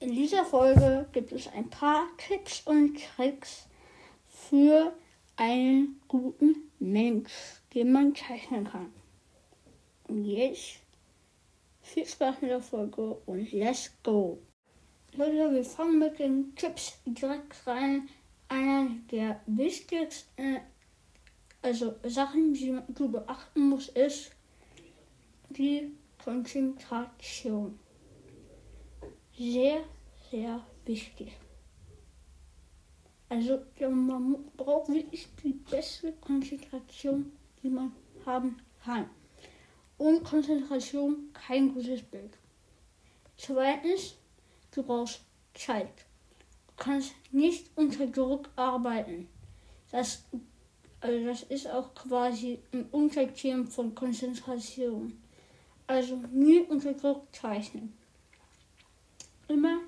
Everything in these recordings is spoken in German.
In dieser Folge gibt es ein paar Tipps und Tricks für einen guten Mensch, den man zeichnen kann. Und jetzt viel Spaß mit der Folge und let's go! Leute, wir fangen mit den Tipps direkt rein. Einer der wichtigsten also Sachen, die du beachten musst, ist die Konzentration. Sehr, sehr wichtig. Also man braucht wirklich die beste Konzentration, die man haben kann. Und Konzentration kein gutes Bild. Zweitens, du brauchst Zeit. Du kannst nicht unter Druck arbeiten. Das, also das ist auch quasi ein Unterthema von Konzentration. Also nie unter Druck zeichnen. Immer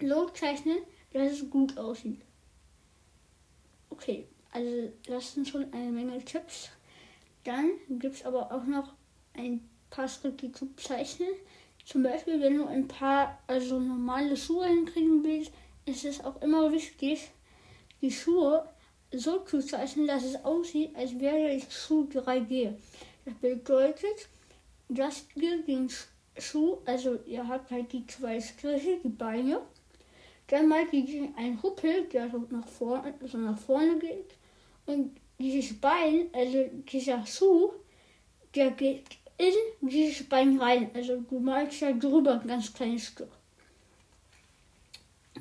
so zeichnen, dass es gut aussieht. Okay, also das sind schon eine Menge Tipps. Dann gibt es aber auch noch ein paar Schritte zu zeichnen. Zum Beispiel, wenn du ein paar also normale Schuhe hinkriegen willst, ist es auch immer wichtig, die Schuhe so zu zeichnen, dass es aussieht, als wäre die Schuh 3D. Das bedeutet, dass ihr den Schuh, also ihr habt halt die zwei Striche, die Beine, dann mal die, ein Huppel, der so nach vorne, so nach vorne geht. Und dieses Bein, also dieser Schuh, der geht in dieses Bein rein. Also du malst ja drüber ein ganz kleines Stück.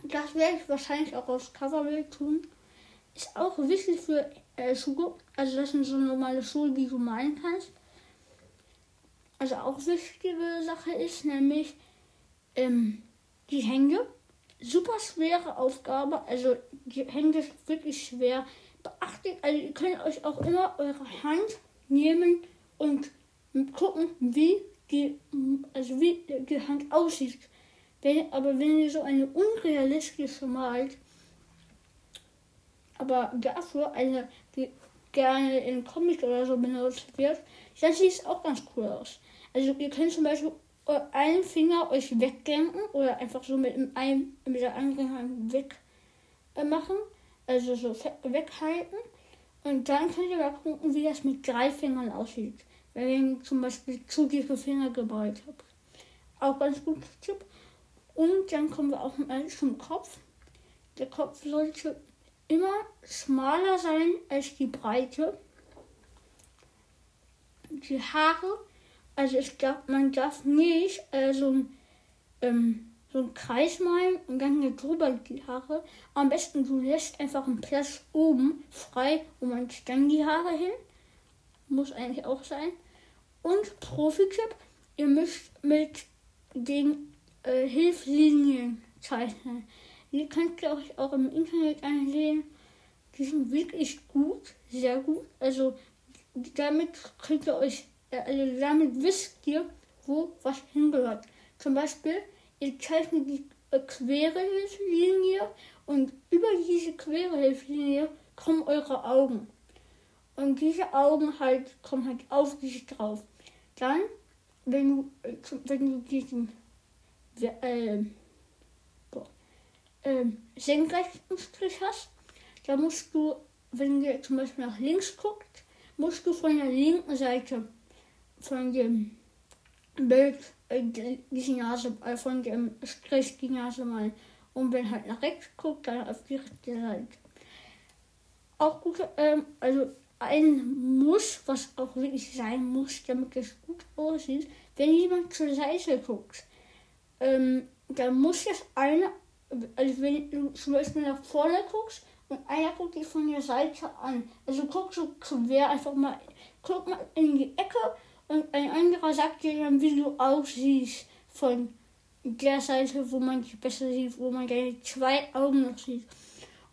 Das werde ich wahrscheinlich auch aufs Coverbild tun. Ist auch wichtig für äh, Schuhe. Also das sind so normale Schuhe, die du malen kannst. Also auch wichtige Sache ist nämlich ähm, die Hände super schwere Aufgabe. Also die Hände ist wirklich schwer. Beachtet, also ihr könnt euch auch immer eure Hand nehmen und gucken, wie die, also wie die Hand aussieht. Wenn, aber wenn ihr so eine unrealistische malt, aber dafür eine, die gerne in Comic oder so benutzt wird, dann sieht es auch ganz cool aus. Also ihr könnt zum Beispiel einen Finger euch wegdenken oder einfach so mit, einem, mit der anderen Hand weg äh. Also so weghalten. Und dann könnt ihr mal gucken, wie das mit drei Fingern aussieht. Wenn ihr zum Beispiel zu tiefe Finger geballt habt. Auch ganz guter Tipp. Und dann kommen wir auch mal zum Kopf. Der Kopf sollte immer schmaler sein als die Breite. Die Haare also ich glaube, man darf nicht äh, so ein ähm, so einen Kreis malen und dann hier drüber die Haare. Am besten du lässt einfach einen Platz oben frei, wo man dann die Haare hin. Muss eigentlich auch sein. Und Profi-Tipp, ihr müsst mit den äh, Hilfslinien zeichnen. Die könnt ihr euch auch im Internet ansehen. Die sind wirklich gut, sehr gut. Also damit könnt ihr euch also damit wisst ihr, wo was hingehört. Zum Beispiel, ihr zeichnet die äh, quere Hilfslinie und über diese quere Hilfslinie kommen eure Augen. Und diese Augen halt kommen halt auf dich drauf. Dann, wenn du, äh, wenn du diesen äh, äh, senkrechten Strich hast, dann musst du, wenn ihr zum Beispiel nach links guckt, musst du von der linken Seite von dem Bild äh, die Nase, äh, von dem Strich die Nase mal. Und wenn halt nach rechts guckt, dann auf die rechte Seite. Auch gut, ähm, also ein Muss, was auch wirklich sein muss, damit es gut aussieht, wenn jemand zur Seite guckt, ähm, dann muss das eine, also wenn du zum Beispiel nach vorne guckst und einer guckt dich von der Seite an, also guck so quer einfach mal, guck mal in die Ecke und ein anderer sagt dir dann, wie du aussiehst von der Seite, wo man dich besser sieht, wo man deine zwei Augen noch sieht.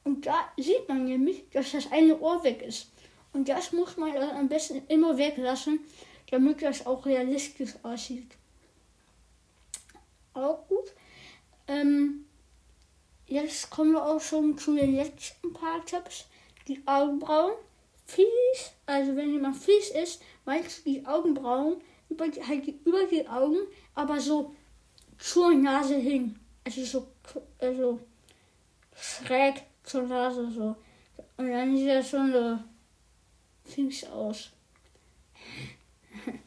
Und da sieht man nämlich, dass das eine Ohr weg ist. Und das muss man dann am besten immer weglassen, damit das auch realistisch aussieht. Auch gut. Ähm, jetzt kommen wir auch schon zu den letzten paar Tipps. Die Augenbrauen fies, also wenn jemand fies ist, meinst du die Augenbrauen über die, halt über die Augen, aber so zur Nase hin. also so, also schräg zur Nase so. Und dann sieht das schon so fies aus.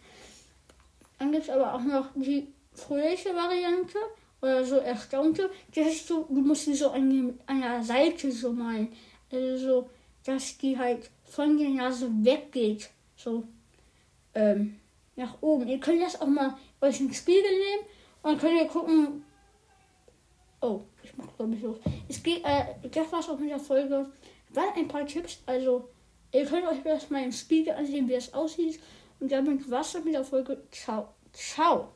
Dann gibt es aber auch noch die fröhliche Variante oder so erstaunte. Das ist so, du musst die so an, der Seite so malen. Also so, dass die halt von der Nase weggeht. So ähm, nach oben. Ihr könnt das auch mal euch ins Spiegel nehmen und könnt ihr gucken. Oh, ich mach glaube ich los. Es geht, äh, das war's auch mit der Folge. Waren ein paar Tipps, also ihr könnt euch das mal im Spiegel ansehen, wie es aussieht. Und damit war's dann mit der Folge. Ciao. Ciao.